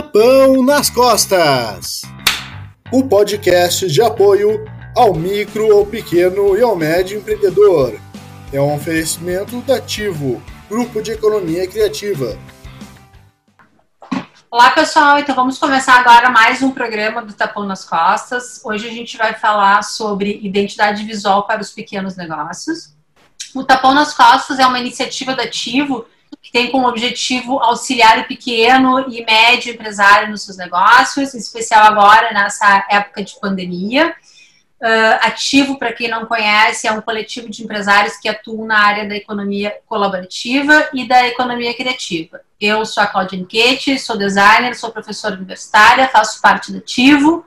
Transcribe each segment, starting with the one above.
Tapão nas Costas o podcast de apoio ao micro, ao pequeno e ao médio empreendedor. É um oferecimento da Ativo, Grupo de Economia Criativa. Olá, pessoal. Então vamos começar agora mais um programa do Tapão nas Costas. Hoje a gente vai falar sobre identidade visual para os pequenos negócios. O Tapão nas Costas é uma iniciativa da Ativo que tem como objetivo auxiliar o pequeno e médio empresário nos seus negócios, em especial agora nessa época de pandemia. Uh, ativo, para quem não conhece, é um coletivo de empresários que atuam na área da economia colaborativa e da economia criativa. Eu sou a Claudia Enquete, sou designer, sou professora universitária, faço parte do Ativo.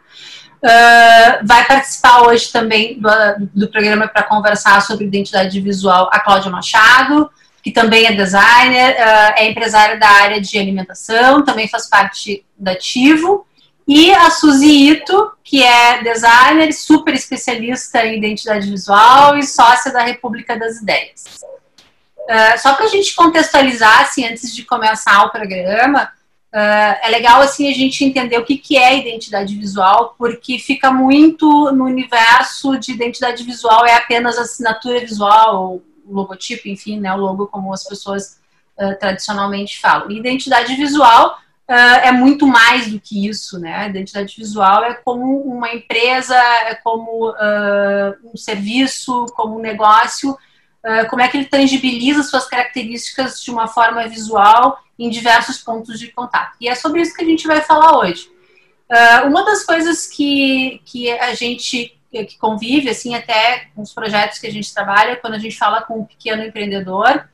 Uh, vai participar hoje também do, do programa para conversar sobre identidade visual a Cláudia Machado, que também é designer, uh, é empresária da área de alimentação, também faz parte da Ativo. E a Suzy Ito, que é designer, super especialista em identidade visual e sócia da República das Ideias. Uh, só para a gente contextualizar, assim, antes de começar o programa, uh, é legal assim a gente entender o que, que é identidade visual, porque fica muito no universo de identidade visual é apenas assinatura visual logotipo, enfim, né, o logo como as pessoas uh, tradicionalmente falam. identidade visual uh, é muito mais do que isso, né? Identidade visual é como uma empresa, é como uh, um serviço, como um negócio, como é que ele tangibiliza suas características de uma forma visual em diversos pontos de contato. E é sobre isso que a gente vai falar hoje. uma das coisas que, que a gente que convive, assim, até com os projetos que a gente trabalha, quando a gente fala com o pequeno empreendedor,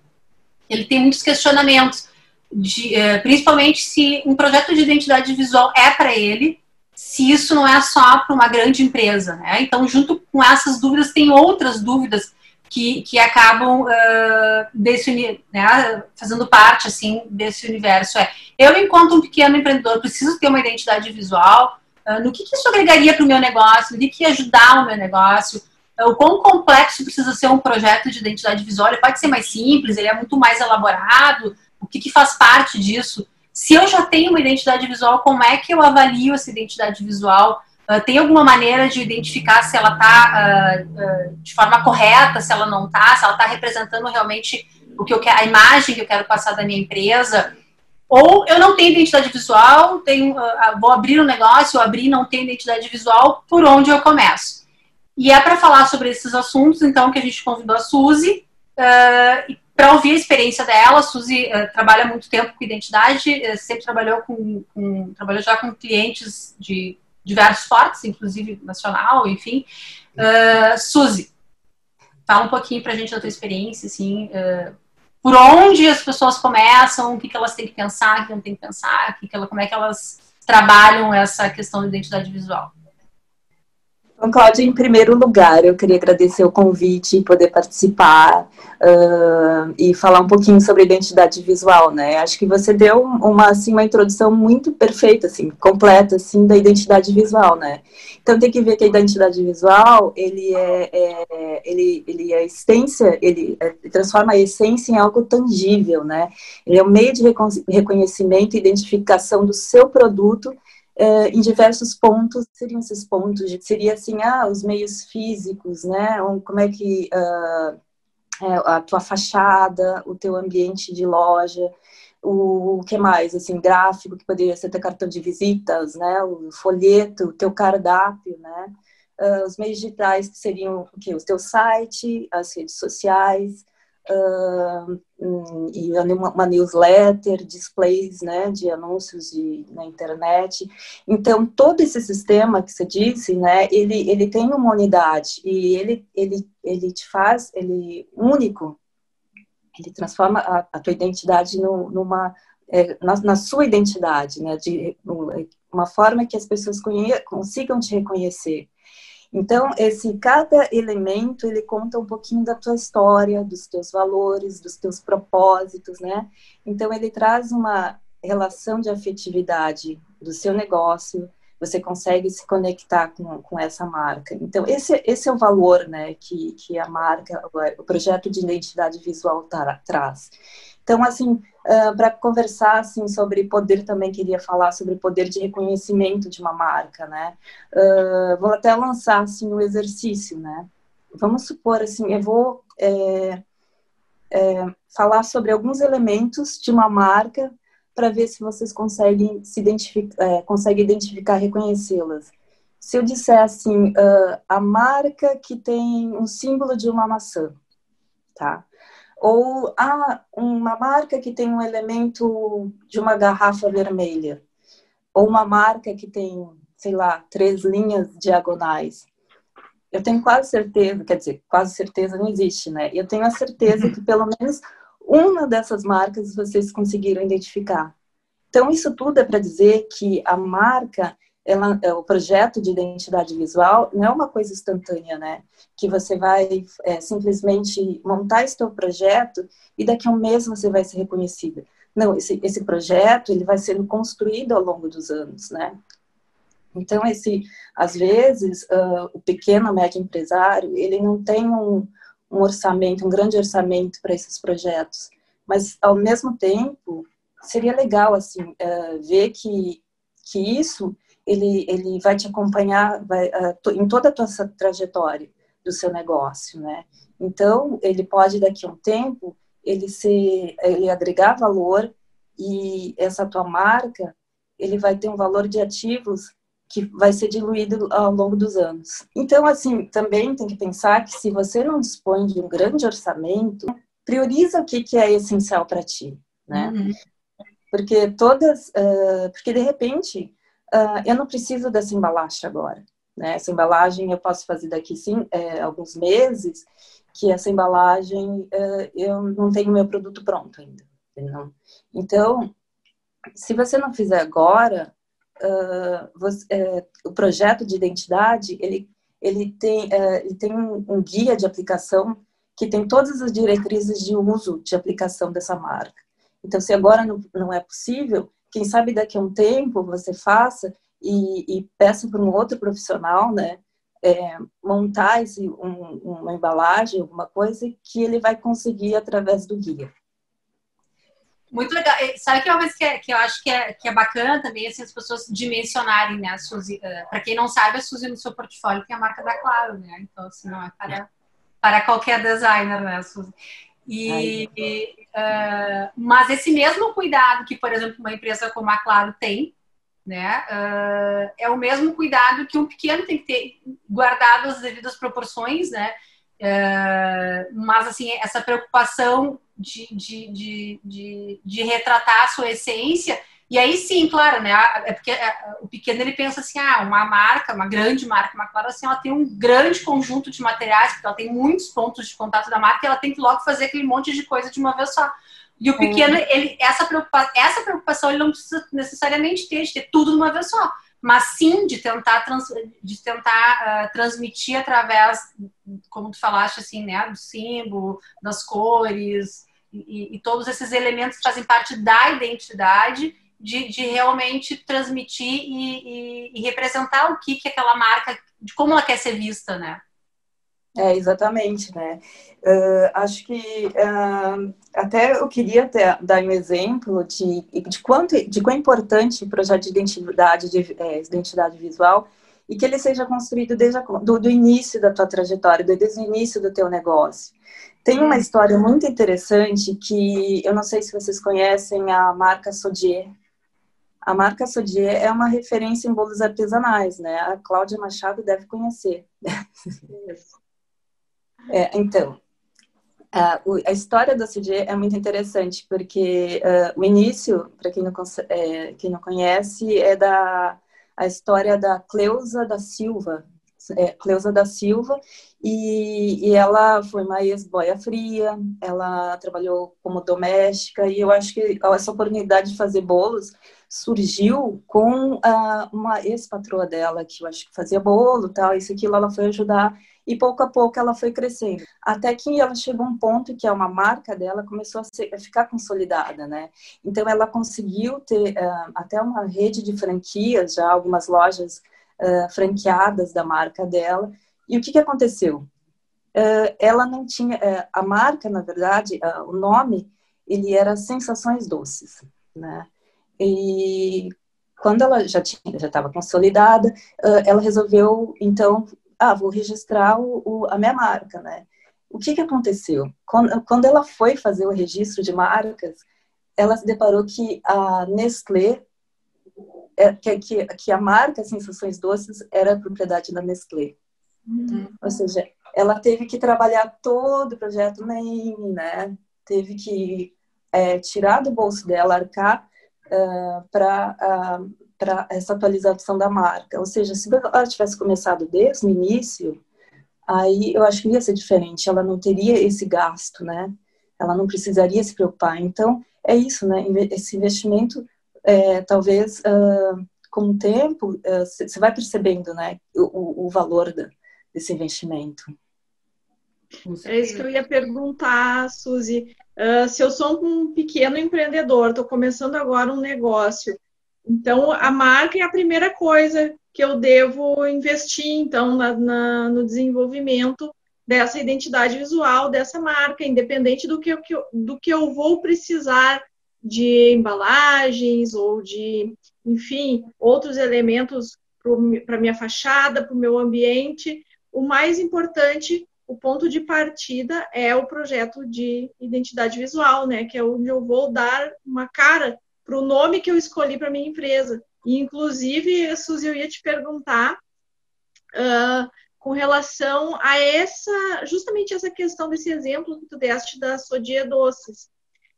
ele tem muitos questionamentos, de, eh, principalmente se um projeto de identidade visual é para ele, se isso não é só para uma grande empresa, né? Então, junto com essas dúvidas, tem outras dúvidas que, que acabam uh, desse, né, fazendo parte, assim, desse universo. É, eu, enquanto um pequeno empreendedor, preciso ter uma identidade visual, no que, que isso agregaria para o meu negócio, no que, que ia ajudar o meu negócio, ah, o quão complexo precisa ser um projeto de identidade visual, pode ser mais simples, ele é muito mais elaborado, o que, que faz parte disso. Se eu já tenho uma identidade visual, como é que eu avalio essa identidade visual? Uh, tem alguma maneira de identificar se ela está uh, uh, de forma correta, se ela não está, se ela está representando realmente o que eu quero, a imagem que eu quero passar da minha empresa? Ou eu não tenho identidade visual, tenho, uh, vou abrir um negócio, eu abri não tenho identidade visual, por onde eu começo? E é para falar sobre esses assuntos, então, que a gente convidou a Suzy, uh, para ouvir a experiência dela. A Suzy uh, trabalha muito tempo com identidade, sempre trabalhou com, com, trabalhou já com clientes de diversos portos, inclusive nacional, enfim. Uh, Suzy, fala um pouquinho para a gente da tua experiência, assim, por onde as pessoas começam, o que, que elas têm que pensar, o que não têm que pensar, que que ela, como é que elas trabalham essa questão de identidade visual. Então, Cláudia, em primeiro lugar, eu queria agradecer o convite e poder participar uh, e falar um pouquinho sobre identidade visual, né? Acho que você deu uma, assim, uma introdução muito perfeita, assim, completa, assim, da identidade visual, né? Então, tem que ver que a identidade visual, ele é, é ele, ele é essência, ele é, transforma a essência em algo tangível, né? Ele é um meio de reconhecimento e identificação do seu produto uh, em diversos pontos, seriam esses pontos, seria assim, ah, os meios físicos, né, como é que uh, a tua fachada, o teu ambiente de loja, o, o que mais, assim, gráfico, que poderia ser teu cartão de visitas, né, o folheto, o teu cardápio, né, uh, os meios digitais que seriam o que? O teu site, as redes sociais, uh, e uma, newsletter, displays né, de anúncios de, na internet. Então, todo esse sistema que você disse, né, ele, ele tem uma unidade e ele, ele, ele te faz ele único, ele transforma a, a tua identidade no, numa, é, na, na, sua identidade, né, de uma forma que as pessoas consigam te reconhecer. Então, esse cada elemento ele conta um pouquinho da tua história, dos teus valores, dos teus propósitos, né? Então, ele traz uma relação de afetividade do seu negócio, você consegue se conectar com, com essa marca. Então, esse, esse é o valor né, que, que a marca, o projeto de identidade visual tra traz. Então, assim, uh, para conversar assim sobre poder, também queria falar sobre poder de reconhecimento de uma marca, né? Uh, vou até lançar assim o um exercício, né? Vamos supor assim, eu vou é, é, falar sobre alguns elementos de uma marca para ver se vocês conseguem se identificar, é, conseguem identificar, reconhecê-las. Se eu disser assim, uh, a marca que tem um símbolo de uma maçã, tá? Ou ah, uma marca que tem um elemento de uma garrafa vermelha, ou uma marca que tem, sei lá, três linhas diagonais. Eu tenho quase certeza, quer dizer, quase certeza não existe, né? Eu tenho a certeza que pelo menos uma dessas marcas vocês conseguiram identificar. Então, isso tudo é para dizer que a marca, ela, é, o projeto de identidade visual não é uma coisa instantânea, né? Que você vai é, simplesmente montar esse seu projeto e daqui a um mês você vai ser reconhecida. Não, esse, esse projeto ele vai sendo construído ao longo dos anos, né? Então, esse, às vezes, uh, o pequeno, médio empresário, ele não tem um, um orçamento, um grande orçamento para esses projetos, mas, ao mesmo tempo, seria legal, assim, uh, ver que, que isso, ele, ele vai te acompanhar vai, uh, em toda a tua trajetória do seu negócio, né? Então, ele pode, daqui a um tempo, ele, ser, ele agregar valor e essa tua marca, ele vai ter um valor de ativos que vai ser diluído ao longo dos anos. Então, assim, também tem que pensar que se você não dispõe de um grande orçamento, prioriza o que, que é essencial para ti, né? Uhum. Porque todas, uh, porque de repente, uh, eu não preciso dessa embalagem agora, né? Essa embalagem eu posso fazer daqui sim, é, alguns meses, que essa embalagem uh, eu não tenho meu produto pronto ainda. Não. Então, se você não fizer agora, uh, você, uh, o projeto de identidade ele ele tem uh, ele tem um, um, guia de aplicação que tem todas as diretrizes de uso de aplicação dessa marca. Então, se agora não, não é possível, quem sabe daqui a um tempo você faça e, e peça para um outro profissional, né, é, montar esse, um, uma embalagem, alguma coisa que ele vai conseguir através do guia. Muito legal. Sabe que é uma coisa que, é, que eu acho que é, que é bacana também, assim, as pessoas dimensionarem, né, a Suzy. Uh, para quem não sabe, a Suzy no seu portfólio tem a marca da Claro, né? Então, assim, não é para, para qualquer designer, né, Suzy? E, uh, mas esse mesmo cuidado que, por exemplo, uma empresa como a Claro tem, né, uh, é o mesmo cuidado que um pequeno tem que ter, guardado as devidas proporções, né? mas, assim, essa preocupação de, de, de, de, de retratar a sua essência. E aí sim, claro, né? É porque é, o pequeno ele pensa assim, ah, uma marca, uma grande marca, uma claro assim, ela tem um grande conjunto de materiais, porque ela tem muitos pontos de contato da marca e ela tem que logo fazer aquele monte de coisa de uma vez só. E o pequeno, é. ele, essa, preocupação, essa preocupação ele não precisa necessariamente ter, de ter tudo de uma vez só, mas sim de tentar, trans, de tentar uh, transmitir através, como tu falaste, assim, né, do símbolo, das cores, e, e, todos esses elementos fazem parte da identidade de, de realmente transmitir e, e, e, representar o que, que aquela marca, de como ela quer ser vista, né? É, exatamente, né? Uh, acho que uh, até eu queria até dar um exemplo de, de, quanto, de quão importante o projeto de identidade, de, é, identidade visual e que ele seja construído desde a, do, do, início da tua trajetória, desde o início do teu negócio. Tem uma história muito interessante que eu não sei se vocês conhecem a marca Sodier. A marca Sodier é uma referência em bolos artesanais, né? A Cláudia Machado deve conhecer. é, então, a, a, história da Sodier é muito interessante porque uh, o início, para quem, não, é, quem não conhece, é da a história da Cleusa da Silva, é, Cleusa da Silva, e, e ela foi uma ex-boia fria, ela trabalhou como doméstica, e eu acho que essa oportunidade de fazer bolos surgiu com uh, uma ex-patroa dela, que eu acho que fazia bolo tal, isso aquilo, ela foi ajudar, e pouco a pouco ela foi crescendo. Até que ela chegou a um ponto que é uma marca dela começou a, ser, a ficar consolidada, né? Então ela conseguiu ter uh, até uma rede de franquias, já algumas lojas uh, franqueadas da marca dela. E o que, que aconteceu? Ela não tinha, uh, a marca, na verdade, o nome, ele era sensações doces, né? E quando ela já tinha, já estava consolidada, ela resolveu então, ah, vou registrar o, o, a minha marca, né? O que que aconteceu? Quando, quando ela foi fazer o registro de marcas, ela se deparou que a Nestlé é, que, que, que, a marca Sensações Doces era propriedade da Nestlé. Uhum. Ou seja, ela teve que trabalhar todo o projeto name, né? Teve que é, tirar do bolso dela, arcar uh, para uh, para essa atualização da marca. Ou seja, se ela tivesse começado desde o início, aí eu acho que ia ser diferente. Ela não teria esse gasto, né? Ela não precisaria se preocupar. Então, é isso, né? Esse investimento, é, talvez, uh, com o tempo, você uh, vai percebendo, né? O, o valor da, desse investimento. É isso que eu ia perguntar, Suzy. Uh, se eu sou um pequeno empreendedor, estou começando agora um negócio, então a marca é a primeira coisa que eu devo investir, então, na, na, no desenvolvimento dessa identidade visual dessa marca, independente do que, do que eu vou precisar de embalagens ou de, enfim, outros elementos para minha fachada, para o meu ambiente. O mais importante o ponto de partida é o projeto de identidade visual, né? Que é onde eu vou dar uma cara para o nome que eu escolhi para minha empresa. E, inclusive, Suzy, eu ia te perguntar uh, com relação a essa, justamente essa questão desse exemplo que tu deste da Sodia Doces.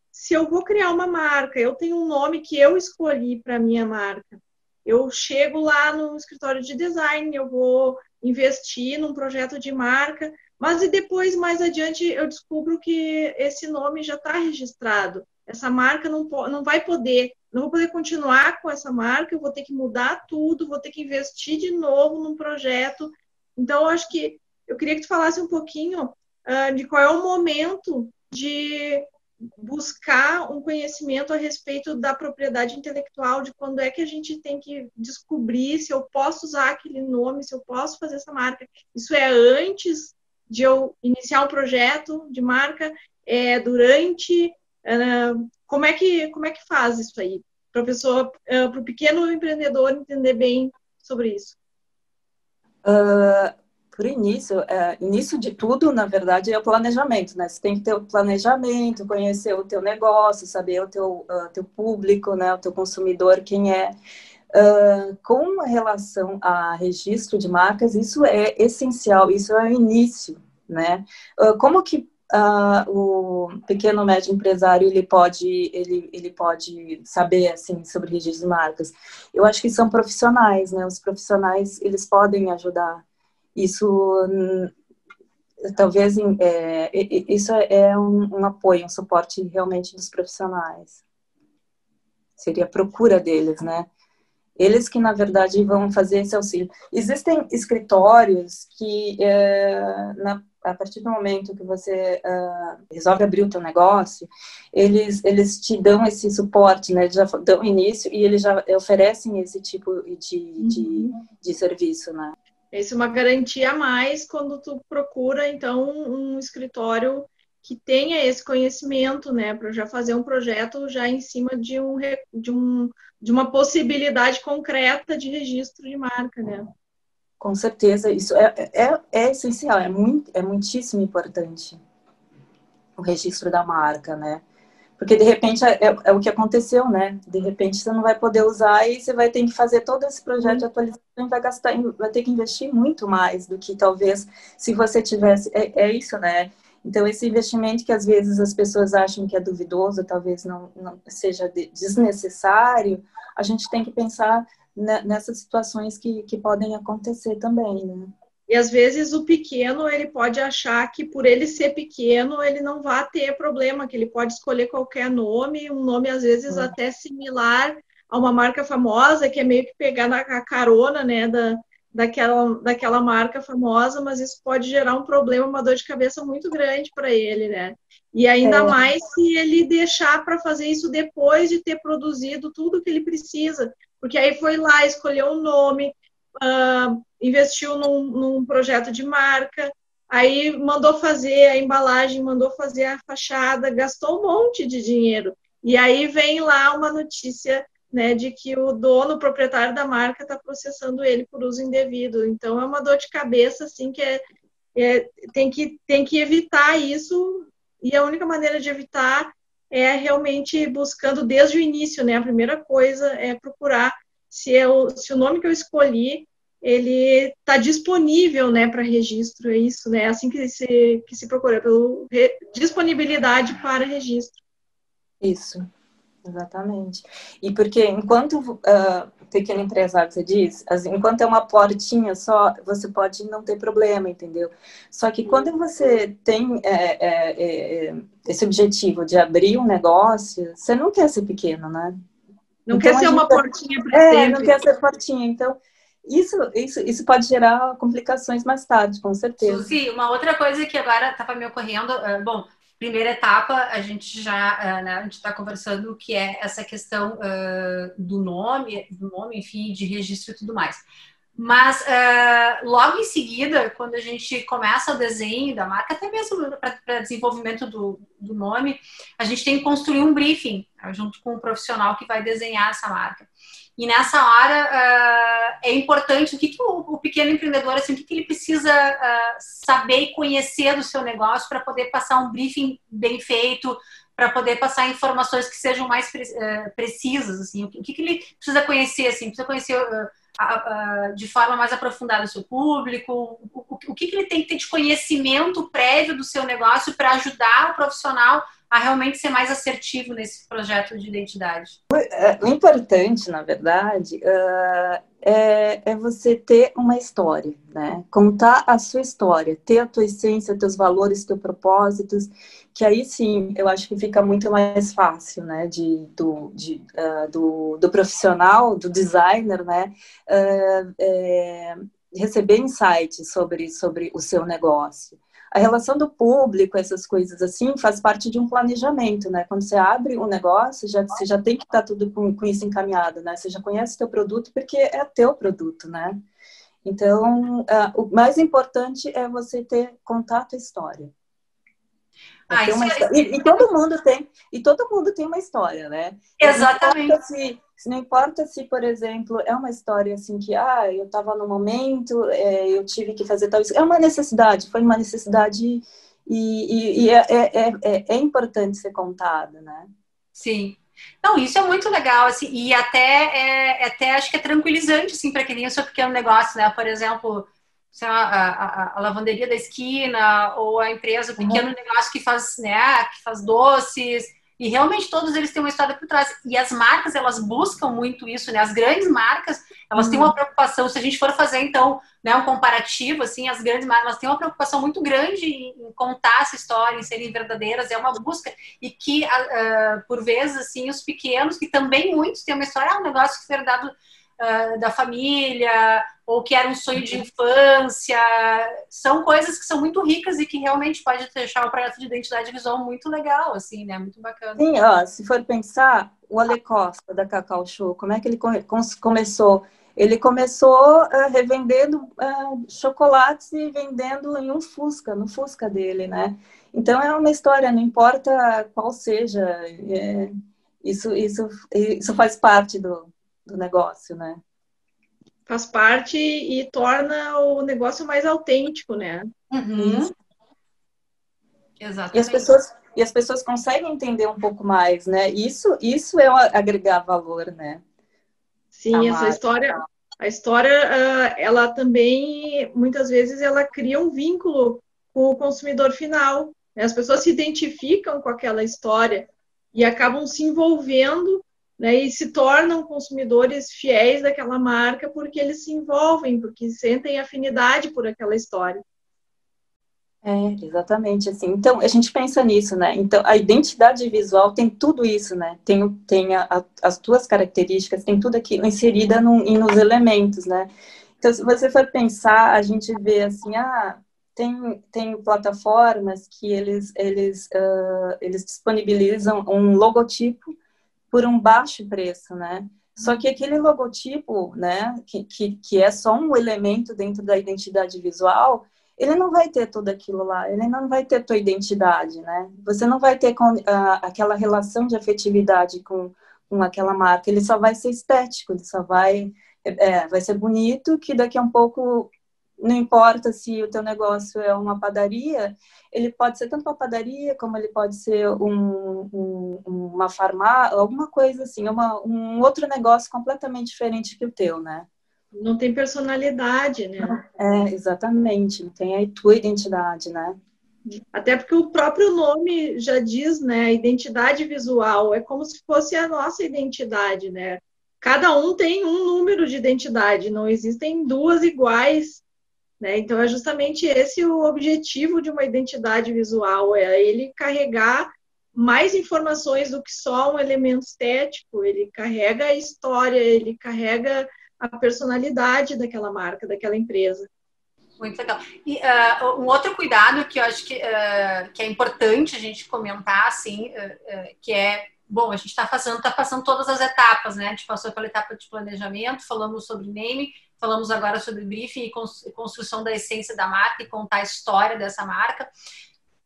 Se eu vou criar uma marca, eu tenho um nome que eu escolhi para minha marca. Eu chego lá no escritório de design, eu vou investir num projeto de marca, mas e depois, mais adiante, eu descubro que esse nome já está registrado. Essa marca não, não vai poder, não vou poder continuar com essa marca, eu vou ter que mudar tudo, vou ter que investir de novo num projeto. Então, eu acho que eu queria que tu falasse um pouquinho uh, de qual é o momento de buscar um conhecimento a respeito da propriedade intelectual, de quando é que a gente tem que descobrir se eu posso usar aquele nome, se eu posso fazer essa marca. Isso é antes de eu iniciar um projeto de marca, é, durante, é, como é que como é que faz isso aí para pessoa, é, para o pequeno empreendedor entender bem sobre isso? Uh, por início, é, início de tudo, na verdade, é o planejamento, né? Você tem que ter o planejamento, conhecer o teu negócio, saber o teu, uh, teu público, né? O teu consumidor, quem é. Uh, com relação a registro de marcas, isso é essencial, isso é o início, né? Uh, como que uh, o pequeno médio empresário ele pode ele, ele pode saber assim sobre registro de marcas? Eu acho que são profissionais, né? Os profissionais eles podem ajudar. Isso hum, talvez é, isso é um, um apoio, um suporte realmente dos profissionais. Seria a procura deles, né? Eles que, na verdade, vão fazer esse auxílio. Existem escritórios que, é, na, a partir do momento que você uh, resolve abrir o teu negócio, eles, eles te dão esse suporte, né? Eles já dão início e eles já oferecem esse tipo de, de, uhum. de serviço, né? Essa é uma garantia a mais quando tu procura, então, um escritório que tenha esse conhecimento, né, para já fazer um projeto já em cima de, um, de, um, de uma possibilidade concreta de registro de marca, né? Com certeza, isso é, é, é essencial, é, muito, é muitíssimo importante o registro da marca, né? Porque de repente é, é, é, o que aconteceu, né? De repente você não vai poder usar e você vai ter que fazer todo esse projeto de atualização e vai gastar, vai ter que investir muito mais do que talvez se você tivesse. É, é isso, né? Então, esse investimento que às vezes as pessoas acham que é duvidoso, talvez não, não seja desnecessário, a gente tem que pensar nessas situações que, que podem acontecer também, né? E às vezes o pequeno, ele pode achar que por ele ser pequeno, ele não vai ter problema, que ele pode escolher qualquer nome, um nome às vezes é. até similar a uma marca famosa, que é meio que pegar na carona, né, da, daquela, daquela marca famosa, mas isso pode gerar um problema, uma dor de cabeça muito grande para ele, né? E ainda é. mais se ele deixar para fazer isso depois de ter produzido tudo que ele precisa, porque aí foi lá, escolheu um nome, uh, investiu num, num, projeto de marca, aí mandou fazer a embalagem, mandou fazer a fachada, gastou um monte de dinheiro. E aí vem lá uma notícia né, de que o dono, o proprietário da marca, está processando ele por uso indevido. Então é uma dor de cabeça assim que é, é, tem que tem que evitar isso e a única maneira de evitar é realmente buscando desde o início, né? A primeira coisa é procurar se, eu, se o nome que eu escolhi ele está disponível, né, para registro, é isso, né? É assim que se que se procura pelo re, disponibilidade para registro. Isso, exatamente. E porque enquanto uh, pequeno empresário, você diz, assim, enquanto é uma portinha só, você pode não ter problema, entendeu? Só que quando você tem é, é, é, esse objetivo de abrir um negócio, você não quer ser pequeno, né? Não então, quer ser uma portinha para é, sempre. não quer ser portinha. Então, isso, isso, isso pode gerar complicações mais tarde, com certeza. Suzy, uma outra coisa que agora estava me ocorrendo, uh, bom, primeira etapa a gente já, uh, né, a gente está conversando que é essa questão uh, do nome, do nome, enfim, de registro e tudo mais. Mas logo em seguida, quando a gente começa o desenho da marca, até mesmo para desenvolvimento do, do nome, a gente tem que construir um briefing junto com o profissional que vai desenhar essa marca. E nessa hora uh, é importante o que, que o, o, pequeno empreendedor, assim, o que, que ele precisa uh, saber e conhecer do seu negócio para poder passar um briefing bem feito, para poder passar informações que sejam mais pre uh, precisas, assim, o que, que ele precisa conhecer, assim, precisa conhecer de forma mais aprofundada o seu público, o, que, que ele tem que ter de conhecimento prévio do seu negócio para ajudar o profissional a realmente ser mais assertivo nesse projeto de identidade? É, o importante, na verdade, uh, é, é, você ter uma história, né? Contar a sua história, ter a tua essência, teus valores, teus propósitos, que aí sim eu acho que fica muito mais fácil, né? De, do, de, uh, do, do, profissional, do designer, né? Uh, é, receber insights sobre, sobre o seu negócio a relação do público, essas coisas assim, faz parte de um planejamento, né? Quando você abre um negócio, já, você já tem que estar tá tudo com, com isso encaminhado, né? Você já conhece o teu produto porque é teu produto, né? Então, uh, o mais importante é você ter contato e história. Ah, uma história. E, e, todo mundo tem, e todo mundo tem uma história, né? Exatamente. Se, não importa se, por exemplo, é uma história assim que, ah, eu estava no momento, é, eu tive que fazer tal isso. É uma necessidade, foi uma necessidade e, e, e é, é, é, é, importante ser contada, né? Sim. Não, isso é muito legal, assim, e até, é, até acho que é tranquilizante, assim, para quem tem o seu pequeno negócio, né? Por exemplo, a, a, a, lavanderia da esquina ou a empresa, o pequeno uhum. negócio que faz, né, que faz doces, e realmente todos eles têm uma história por trás. E as marcas, elas buscam muito isso, né? As grandes marcas, elas uhum. têm uma preocupação, se a gente for fazer, então, né, um comparativo, assim, as grandes marcas, elas têm uma preocupação muito grande em contar essa história, em serem verdadeiras, é uma busca, e que, uh, por vezes, assim, os pequenos, que também muitos têm uma história, é um negócio que foi herdado uh, da família, ou que era um sonho de infância. São coisas que são muito ricas e que realmente pode deixar o projeto de identidade visual muito legal, assim, né? Muito bacana. Sim, ó, se for pensar, o Ale Costa, da Cacau Show, como é que ele come começou? Ele começou uh, revendendo uh, chocolates e vendendo em um Fusca, no Fusca dele, né? Então é uma história, não importa qual seja, é, isso, isso, isso faz parte do, do negócio, né? Faz parte e torna o negócio mais autêntico, né? Uhum. Exatamente. E as pessoas e as pessoas conseguem entender um pouco mais, né? Isso isso é agregar valor, né? Sim, essa história a história ah, ela também muitas vezes ela cria um vínculo com o consumidor final. Né? As pessoas se identificam com aquela história e acabam se envolvendo né, e se tornam consumidores fiéis daquela marca porque eles se envolvem, porque sentem afinidade por aquela história. É, exatamente assim. Então, a gente pensa nisso, né? Então, a identidade visual tem tudo isso, né? Tem, tem a, a, as tuas características, tem tudo aquilo inserida no, nos elementos, né? Então, se você for pensar, a gente vê assim, ah, tem, tem plataformas que eles, eles, uh, eles disponibilizam um logotipo por um baixo preço, né? Só que aquele logotipo, né, que, que, que é só um elemento dentro da identidade visual, ele não vai ter tudo aquilo lá, ele não vai ter tua identidade, né? Você não vai ter com, aquela relação de afetividade com, com aquela marca, ele só vai ser estético, ele só vai, é, vai ser bonito, que daqui a um pouco, não importa se o teu negócio é uma padaria, ele pode ser tanto uma padaria, como ele pode ser um, um, uma farmácia, alguma coisa assim, uma, um outro negócio completamente diferente que o teu, né? não tem personalidade, né? É, exatamente, não tem a tua identidade, né? Até porque o próprio nome já diz, né? Identidade visual é como se fosse a nossa identidade, né? Cada um tem um número de identidade, não existem duas iguais, né? Então é justamente esse o objetivo de uma identidade visual, é ele carregar mais informações do que só um elemento estético, ele carrega a história, ele carrega a personalidade daquela marca, daquela empresa. Muito legal. E uh, um outro cuidado que eu acho que, uh, que é importante a gente comentar, assim, uh, que é, bom, a gente está fazendo, tá passando todas as etapas, né? A gente passou pela etapa de planejamento, falamos sobre name, falamos agora sobre briefing e construção da essência da marca e contar a história dessa marca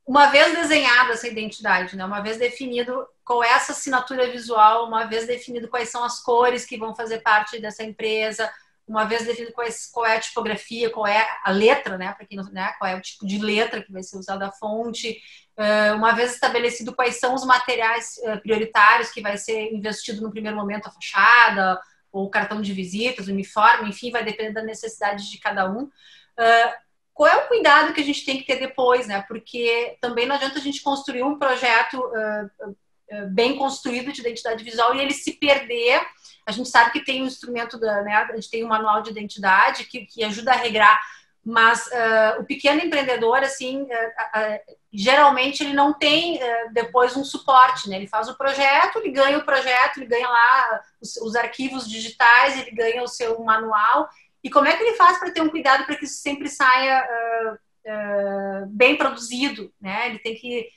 uma vez desenhada essa identidade, né? uma vez definido qual é essa assinatura visual, uma vez definido quais são as cores que vão fazer parte dessa empresa, uma vez definido qual é a tipografia, qual é a letra, né? Para quem não né? qual é o tipo de letra que vai ser usada a fonte, uma vez estabelecido quais são os materiais prioritários que vai ser investido no primeiro momento a fachada, ou cartão de visitas, uniforme, enfim, vai depender da necessidade de cada um qual é o cuidado que a gente tem que ter depois, né? Porque também não adianta a gente construir um projeto uh, uh, bem construído de identidade visual e ele se perder. A gente sabe que tem um instrumento, da, né? A gente tem um manual de identidade que, que ajuda a regrar, mas uh, o pequeno empreendedor, assim, geralmente ele não tem depois um suporte, né? Ele faz o projeto, ele ganha o projeto, ele ganha lá os, os arquivos digitais, ele ganha o seu manual e como é que ele faz para ter um cuidado para que isso sempre saia uh, uh, bem produzido, né? Ele tem que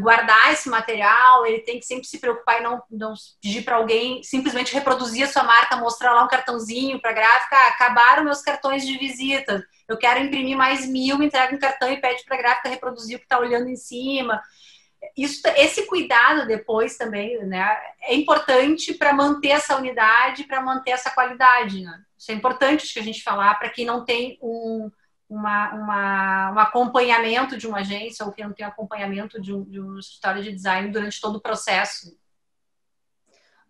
guardar esse material, ele tem que sempre se preocupar e não, não pedir para alguém simplesmente reproduzir a sua marca, mostrar lá um cartãozinho para a gráfica, ah, acabaram meus cartões de visita, eu quero imprimir mais mil, entrega um cartão e pede para a gráfica reproduzir o que está olhando em cima isso, esse cuidado depois também, né, é importante para manter essa unidade, para manter essa qualidade, né? Isso é importante que a gente falar para quem não tem um, uma, uma, um acompanhamento de uma agência ou que não tem acompanhamento de um, de um escritório de design durante todo o processo.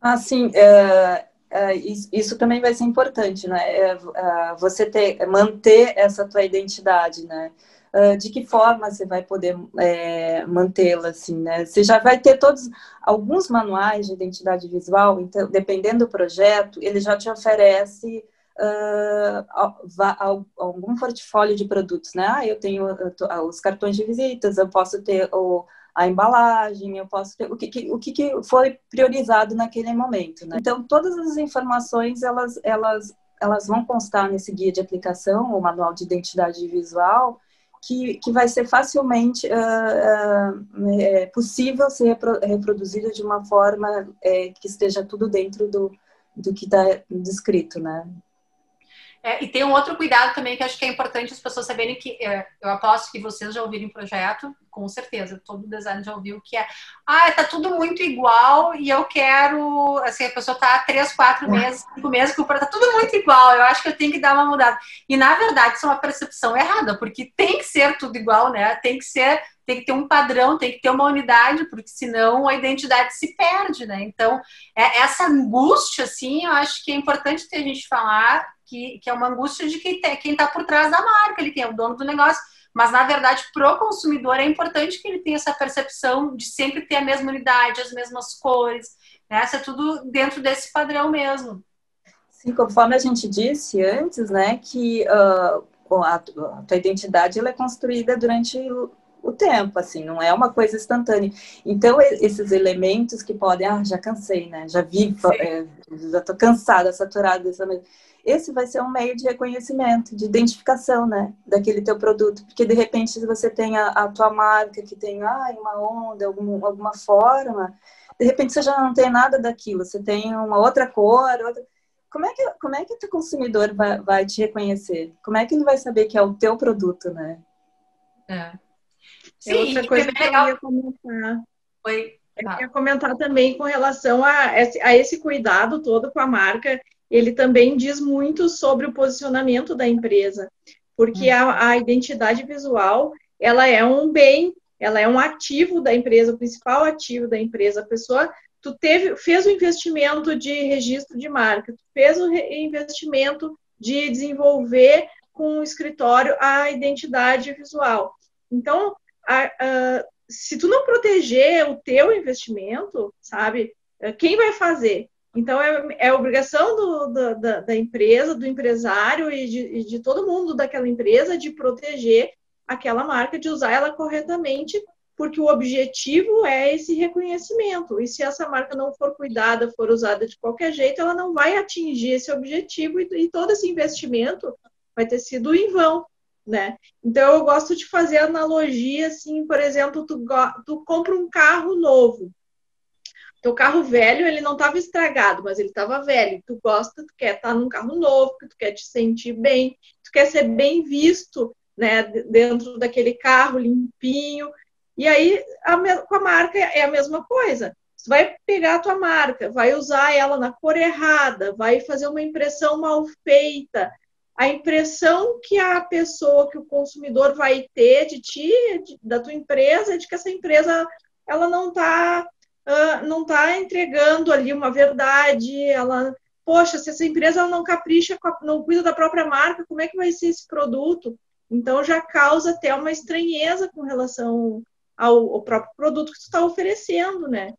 Ah, sim. É, é, isso também vai ser importante, né? É, é você ter, manter essa tua identidade, né? Uh, de que forma você vai poder é, mantê-la, assim, né? Você já vai ter todos, alguns manuais de identidade visual, então, dependendo do projeto, ele já te oferece uh, algum portfólio de produtos, né? Ah, eu tenho ah, os cartões de visitas, eu posso ter o, a embalagem, eu posso ter o que, o que foi priorizado naquele momento, né? Então, todas as informações, elas, elas, elas vão constar nesse guia de aplicação, o manual de identidade visual, que, que vai ser facilmente uh, uh, é possível ser repro, reproduzido de uma forma é, que esteja tudo dentro do, do que está descrito, né? É, e tem um outro cuidado também que acho que é importante as pessoas saberem que é, eu aposto que vocês já ouviram em projeto, com certeza, todo design já ouviu que é ah, tá tudo muito igual e eu quero, assim, a pessoa tá três, quatro meses, cinco meses que tá tudo muito igual, eu acho que eu tenho que dar uma mudada. E na verdade isso é uma percepção errada, porque tem que ser tudo igual, né? Tem que ser tem que ter um padrão, tem que ter uma unidade, porque senão a identidade se perde, né? Então, é, essa angústia, assim, eu acho que é importante ter a gente falar que, que é uma angústia de quem está por trás da marca, ele quem é o dono do negócio. Mas, na verdade, para o consumidor é importante que ele tenha essa percepção de sempre ter a mesma unidade, as mesmas cores, né? Isso é tudo dentro desse padrão mesmo. Sim, conforme a gente disse antes, né, que uh, a, a tua identidade ela é construída durante o tempo, assim, não é uma coisa instantânea. Então, esses elementos que podem, ah, já cansei, né? Já vi, é, já tô cansada, saturada dessa esse vai ser um meio de reconhecimento, de identificação, né, daquele teu produto, porque de repente se você tem a, a tua marca que tem ah, uma onda, algum, alguma forma, de repente você já não tem nada daquilo, você tem uma outra cor, outra... como é que como é que o teu consumidor vai, vai te reconhecer? Como é que ele vai saber que é o teu produto, né? É. Sim, outra coisa que legal. eu ia comentar. Foi. Eu ia comentar também com relação a esse, a esse cuidado todo com a marca. Ele também diz muito sobre o posicionamento da empresa, porque hum. a, a identidade visual ela é um bem, ela é um ativo da empresa, o principal ativo da empresa. A pessoa, tu teve, fez o investimento de registro de marca, tu fez o investimento de desenvolver com o escritório a identidade visual. Então, a, a, se tu não proteger o teu investimento, sabe, quem vai fazer? Então, é, é obrigação do, da, da, empresa, do empresário e de, e de todo mundo daquela empresa de proteger aquela marca, de usar ela corretamente, porque o objetivo é esse reconhecimento. E se essa marca não for cuidada, for usada de qualquer jeito, ela não vai atingir esse objetivo e, e todo esse investimento vai ter sido em vão, né? Então eu gosto de fazer analogia assim, por exemplo, tu, tu compra um carro novo. Teu carro velho, ele não estava estragado, mas ele estava velho. Tu gosta, tu quer estar num carro novo, tu quer te sentir bem, tu quer ser bem visto, né, dentro daquele carro limpinho. E aí, a, com a marca é a mesma coisa. Você vai pegar a tua marca, vai usar ela na cor errada, vai fazer uma impressão mal feita, a impressão que a pessoa, que o consumidor vai ter de ti, de, da tua empresa, é de que essa empresa ela não está uh, não tá entregando ali uma verdade, ela poxa, se essa empresa não capricha, não cuida da própria marca, como é que vai ser esse produto? Então já causa até uma estranheza com relação ao, ao próprio produto que tu está oferecendo, né?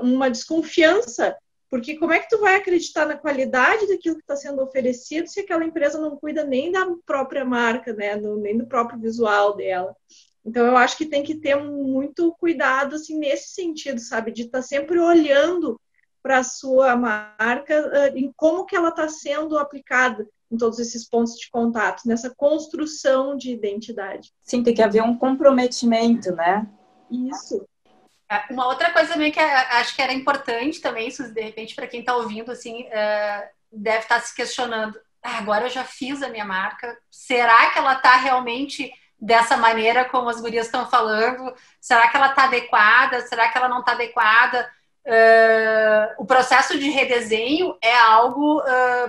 Uma desconfiança porque como é que tu vai acreditar na qualidade daquilo que está sendo oferecido se aquela empresa não cuida nem da própria marca, né? nem do próprio visual dela. Então eu acho que tem que ter muito cuidado assim nesse sentido, sabe, de estar tá sempre olhando para a sua marca em como que ela está sendo aplicada em todos esses pontos de contato, nessa construção de identidade. Sim, tem que haver um comprometimento, né? Isso. É, uma outra coisa também que é, acho que era importante também, isso de repente para quem está ouvindo assim é, deve estar tá se questionando. Ah, agora eu já fiz a minha marca. Será que ela está realmente dessa maneira como as gurias estão falando? Será que ela está adequada? Será que ela não está adequada? Uh, o processo de redesenho é algo uh,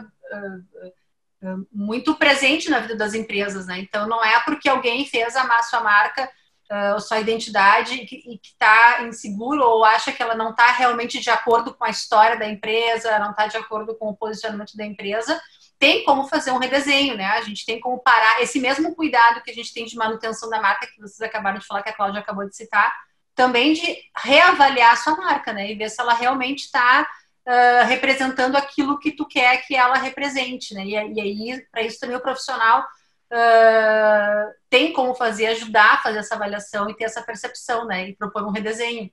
uh, muito presente na vida das empresas, né? Então não é porque alguém fez a sua marca uh, sua identidade e que está inseguro ou acha que ela não está realmente de acordo com a história da empresa, não está de acordo com o posicionamento da empresa, tem como fazer um redesenho, né? A gente tem como parar esse mesmo cuidado que a gente tem de manutenção da marca, que vocês acabaram de falar, que a Cláudia acabou de citar, também de reavaliar a sua marca, né? E ver se ela realmente está uh, representando aquilo que tu quer que ela represente, né? E, e aí, para isso também o profissional uh, tem como fazer, ajudar a fazer essa avaliação e ter essa percepção, né? E propor um redesenho.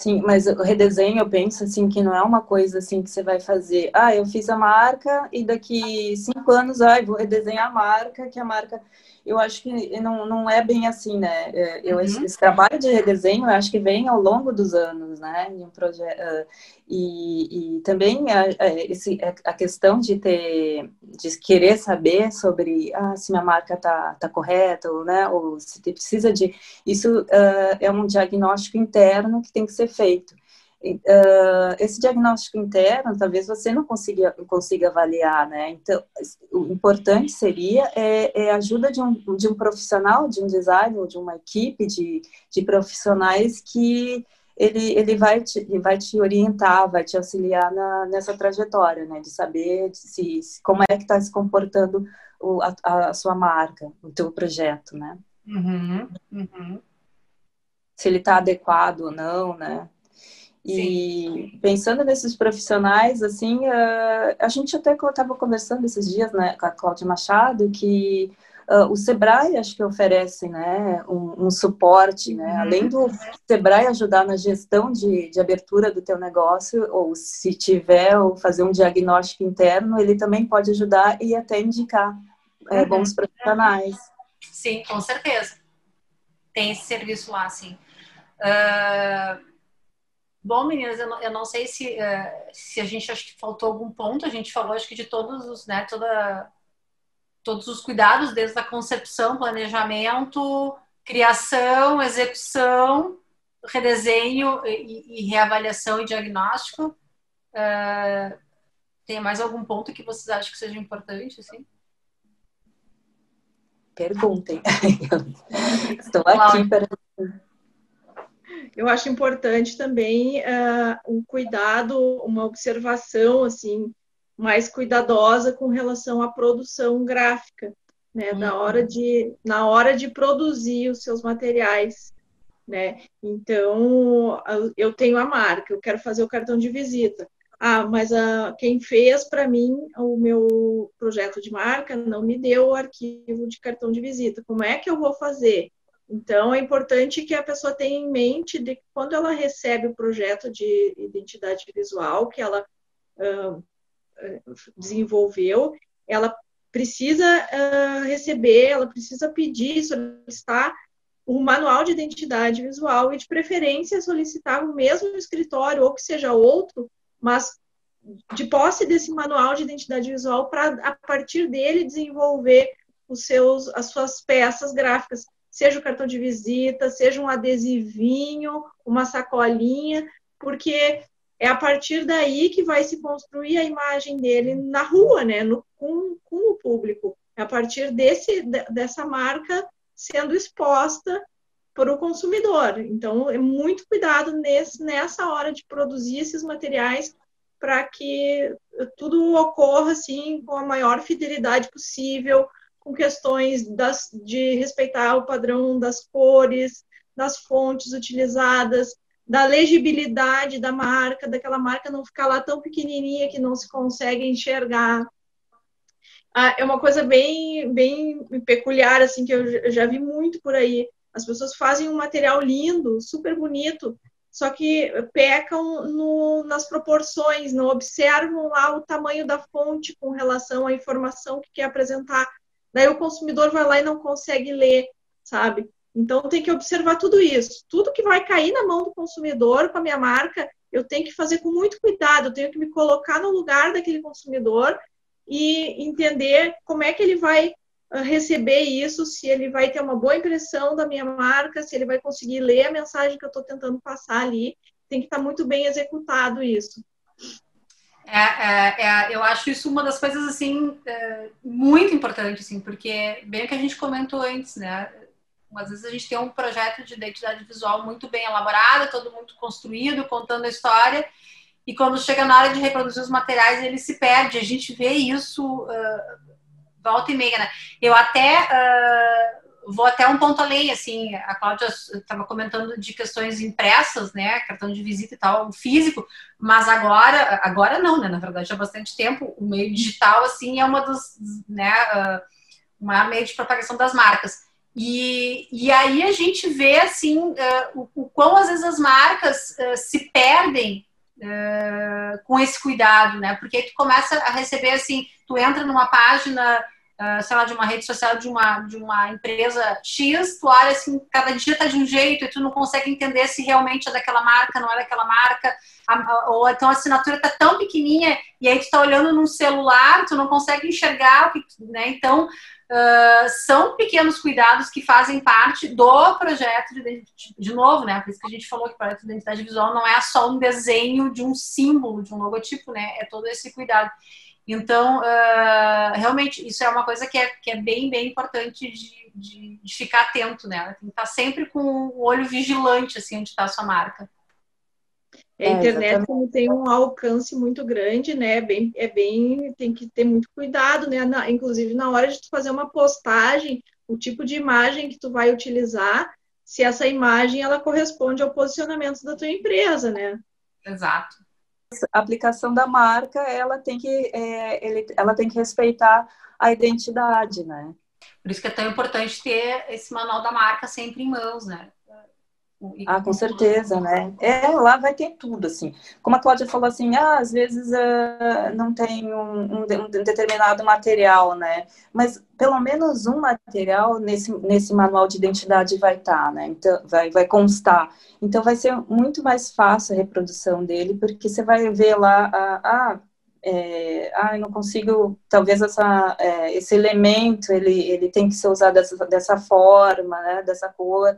Sim, mas o redesenho eu penso assim que não é uma coisa assim que você vai fazer. Ah, eu fiz a marca e daqui cinco anos, ah, vou redesenhar a marca, que a marca eu acho que não, não é bem assim, né? É, eu, uhum. esse, esse, trabalho de redesenho, eu acho que vem ao longo dos anos, né? Em um projeto, uh, e, e também a, a, esse, a questão de ter, de querer saber sobre ah, se minha marca tá, tá correta, ou, né? Ou se precisa de... Isso uh, é um diagnóstico interno que tem que ser feito. Uh, esse diagnóstico interno, talvez você não consiga, consiga avaliar, né? Então, o importante seria é, é a ajuda de um, de um profissional, de um designer, de uma equipe de, de profissionais que ele, ele vai, te, ele vai te orientar, vai te auxiliar na, nessa trajetória, né? De saber se, se como é que está se comportando o, a, a, sua marca, o teu projeto, né? Uhum, uhum. Se ele está adequado ou não, né? E Sim. pensando nesses profissionais, assim, uh, a gente até estava conversando esses dias né, com a Cláudia Machado, que uh, o Sebrae acho que oferece né, um, um suporte, né? Uhum. Além do Sebrae ajudar na gestão de, de abertura do teu negócio, ou se tiver, ou fazer um diagnóstico interno, ele também pode ajudar e até indicar é, uhum. bons profissionais. Sim, com certeza. Tem esse serviço lá, sim. Uh Bom, meninas, eu não, eu não sei se, uh, se a gente acho que faltou algum ponto. A gente falou, acho que de todos os, né, toda, todos os cuidados, desde a concepção, planejamento, criação, execução, redesenho e, e reavaliação e diagnóstico. Uh, tem mais algum ponto que vocês acham que seja importante, assim? Perguntem. Estou aqui para. Eu acho importante também uh, um cuidado, uma observação assim mais cuidadosa com relação à produção gráfica, né? Uhum. Na hora de na hora de produzir os seus materiais, né? Então eu tenho a marca, eu quero fazer o cartão de visita. Ah, mas a, quem fez para mim o meu projeto de marca não me deu o arquivo de cartão de visita. Como é que eu vou fazer? Então, é importante que a pessoa tenha em mente de que quando ela recebe o projeto de identidade visual que ela uh, desenvolveu, ela precisa uh, receber, ela precisa pedir, solicitar o manual de identidade visual e, de preferência, solicitar o mesmo escritório ou que seja outro mas de posse desse manual de identidade visual para a partir dele desenvolver os seus as suas peças gráficas, seja o cartão de visita, seja um adesivinho, uma sacolinha, porque é a partir daí que vai se construir a imagem dele na rua, né, no, com, com o público. É a partir desse, dessa marca sendo exposta para o consumidor. Então, é muito cuidado nesse, nessa hora de produzir esses materiais para que tudo ocorra assim com a maior fidelidade possível, com questões das, de respeitar o padrão das cores, das fontes utilizadas, da legibilidade da marca, daquela marca não ficar lá tão pequenininha que não se consegue enxergar. Ah, é uma coisa bem, bem peculiar assim que eu já vi muito por aí as pessoas fazem um material lindo, super bonito, só que pecam no, nas proporções, não observam lá o tamanho da fonte com relação à informação que quer apresentar. Daí o consumidor vai lá e não consegue ler, sabe? Então tem que observar tudo isso. Tudo que vai cair na mão do consumidor com a minha marca, eu tenho que fazer com muito cuidado, eu tenho que me colocar no lugar daquele consumidor e entender como é que ele vai receber isso, se ele vai ter uma boa impressão da minha marca, se ele vai conseguir ler a mensagem que eu estou tentando passar ali. Tem que estar tá muito bem executado isso. É, é, é, eu acho isso uma das coisas assim é, muito importante, assim, porque bem o que a gente comentou antes, né? Às vezes a gente tem um projeto de identidade visual muito bem elaborado, todo muito construído, contando a história, e quando chega na hora de reproduzir os materiais, ele se perde. A gente vê isso uh, volta e meia, né? Eu até uh, vou até um ponto além, assim, a Cláudia estava comentando de questões impressas, né? Cartão de visita e tal, físico, mas agora, agora não, né? Na verdade, há bastante tempo, o meio digital, assim, é uma dos, né? Uh, meio de propagação das marcas. E, e aí a gente vê, assim, uh, o, o quão às vezes as marcas se perdem Uh, com esse cuidado, né? Porque tu começa a receber assim, tu entra numa página uh, sei lá, de uma rede social de uma, de uma empresa X, tu olha assim, cada dia tá de um jeito e tu não consegue entender se realmente é daquela marca, não é daquela marca, a, ou então a assinatura tá tão pequenininha e aí tu tá olhando num celular, tu não consegue enxergar, né? Então, uh, são pequenos cuidados que fazem parte do projeto de, de novo, né? Por isso que a gente falou que o projeto de identidade visual não é só um desenho de um símbolo, de um logotipo, né? É todo esse cuidado. Então, uh, realmente, isso é uma coisa que é, que é bem, bem importante de, de, de ficar atento, né? Tem que estar sempre com o olho vigilante, assim, onde está a sua marca. É, a internet é, tem um alcance muito grande, né? Bem, é bem, tem que ter muito cuidado, né? Na, inclusive na hora de tu fazer uma postagem, o tipo de imagem que tu vai utilizar, se essa imagem ela corresponde ao posicionamento da tua empresa, né? Exato a aplicação da marca ela tem que é, ele, ela tem que respeitar a identidade, né? Por isso que é tão importante ter esse manual da marca sempre em mãos, né? Ah, com certeza, né? É, lá vai ter tudo, assim. Como a Cláudia falou assim, ah, às vezes uh, não tem um, um, um, determinado material, né? Mas pelo menos um material nesse, nesse manual de identidade vai estar, tá, né? Então, vai, vai constar. Então, vai ser muito mais fácil a reprodução dele, porque você vai ver lá, ah, é, ah, eu não consigo, talvez essa, é, esse elemento, ele, ele tem que ser usado dessa, dessa forma, né, dessa cor,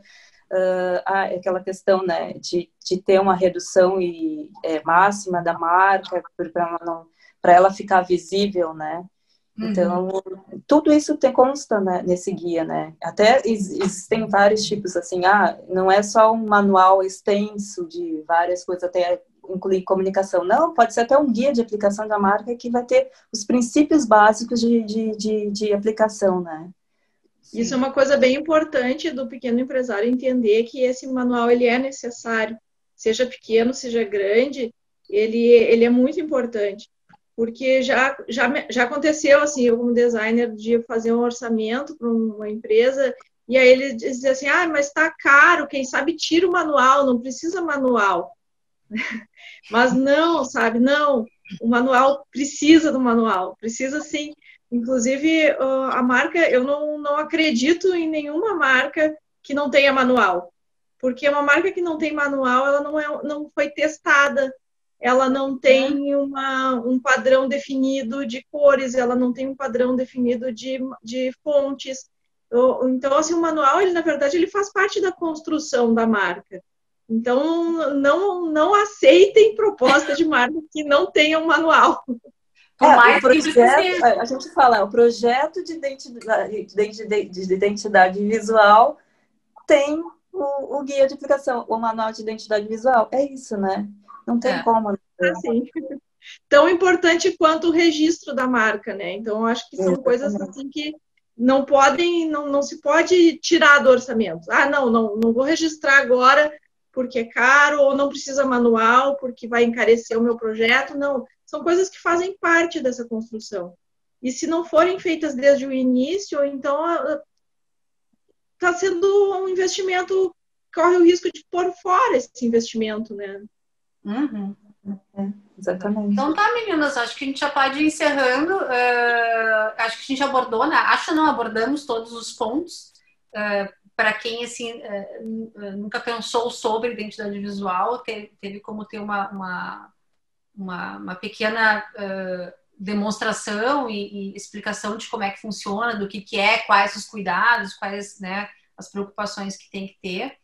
uh, aquela questão, né, de, de ter uma redução e, é, máxima da marca, para ela, não, ela ficar visível, né, então, uhum. tudo isso tem consta né, nesse guia, né? Até existem vários tipos, assim, ah, não é só um manual extenso de várias coisas, até incluir comunicação. Não, pode ser até um guia de aplicação da marca que vai ter os princípios básicos de, de, de, de aplicação, né? Isso é uma coisa bem importante do pequeno empresário entender que esse manual ele é necessário, seja pequeno, seja grande, ele, ele é muito importante porque já, já, já aconteceu, assim, eu como designer, de fazer um orçamento para uma empresa, e aí ele dizia assim, ah, mas está caro, quem sabe tira o manual, não precisa manual. mas não, sabe, não, o manual precisa do manual, precisa sim. Inclusive, a marca, eu não, não acredito em nenhuma marca que não tenha manual. Porque uma marca que não tem manual, ela não, é, não foi testada, ela não tem uma, um padrão definido de cores, ela não tem um padrão definido de, de fontes. Então, assim, o manual, ele, na verdade, ele faz parte da construção da marca. Então, não, não aceitem proposta de marca que não tenha um manual. É, o projeto, a gente fala, o projeto de identidade, de identidade visual tem o, o, guia de aplicação, o manual de identidade visual. É isso, né? Não tem é. como. Né? Assim, tão importante quanto o registro da marca, né? Então, acho que são coisas assim que não podem, não, não se pode tirar do orçamento. Ah, não, não, não vou registrar agora porque é caro, ou não precisa manual porque vai encarecer o meu projeto. Não, são coisas que fazem parte dessa construção. E se não forem feitas desde o início, então está sendo um investimento, corre o risco de pôr fora esse investimento, né? Uhum. É, exatamente. Então tá, meninas, acho que a gente já pode ir encerrando. Uh, acho que a gente abordou, né? Acho que não abordamos todos os pontos. Uh, Para quem assim uh, nunca pensou sobre identidade visual, teve, teve como ter uma, uma, uma, uma pequena demonstração e, e, explicação de como é que funciona, do que, que é, quais os cuidados, quais né, as preocupações que tem que ter.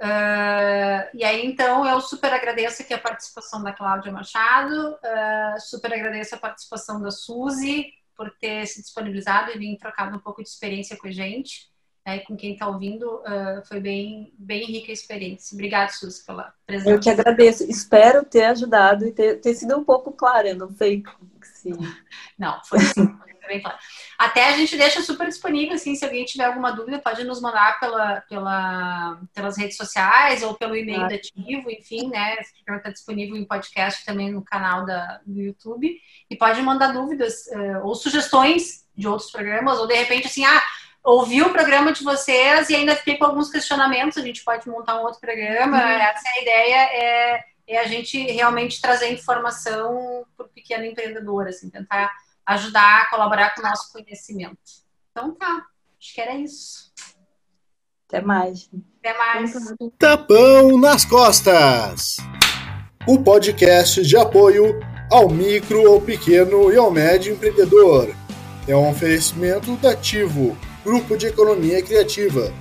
Uh, e aí, então, eu super agradeço aqui a participação da Cláudia Machado, uh, super agradeço a participação da Suzy por ter se disponibilizado e vir trocado um pouco de experiência com a gente. Né, com quem está ouvindo, uh, foi bem, bem rica a experiência. Obrigada, Suzy, pela presença. Eu que agradeço. Espero ter ajudado e ter, ter sido um pouco clara. Eu não sei se. Não, foi sim bem claro. Até a gente deixa super disponível, assim, se alguém tiver alguma dúvida, pode nos mandar pela, pela, pelas redes sociais ou pelo e-mail claro. ativo, enfim, né? Esse programa está disponível em podcast também no canal da, do YouTube. E pode mandar dúvidas uh, ou sugestões de outros programas, ou de repente, assim, ah, ouvi o programa de vocês e ainda fiquei com alguns questionamentos, a gente pode montar um outro programa. Uhum. Essa é a ideia, é, é a gente realmente trazer informação para o pequeno empreendedor, assim, tentar ajudar a colaborar com o nosso conhecimento. Então tá, acho que era isso. Até mais. Até mais. Tapão nas costas. O podcast de apoio ao micro, ao pequeno e ao médio empreendedor. É um oferecimento da Ativo, Grupo de Economia Criativa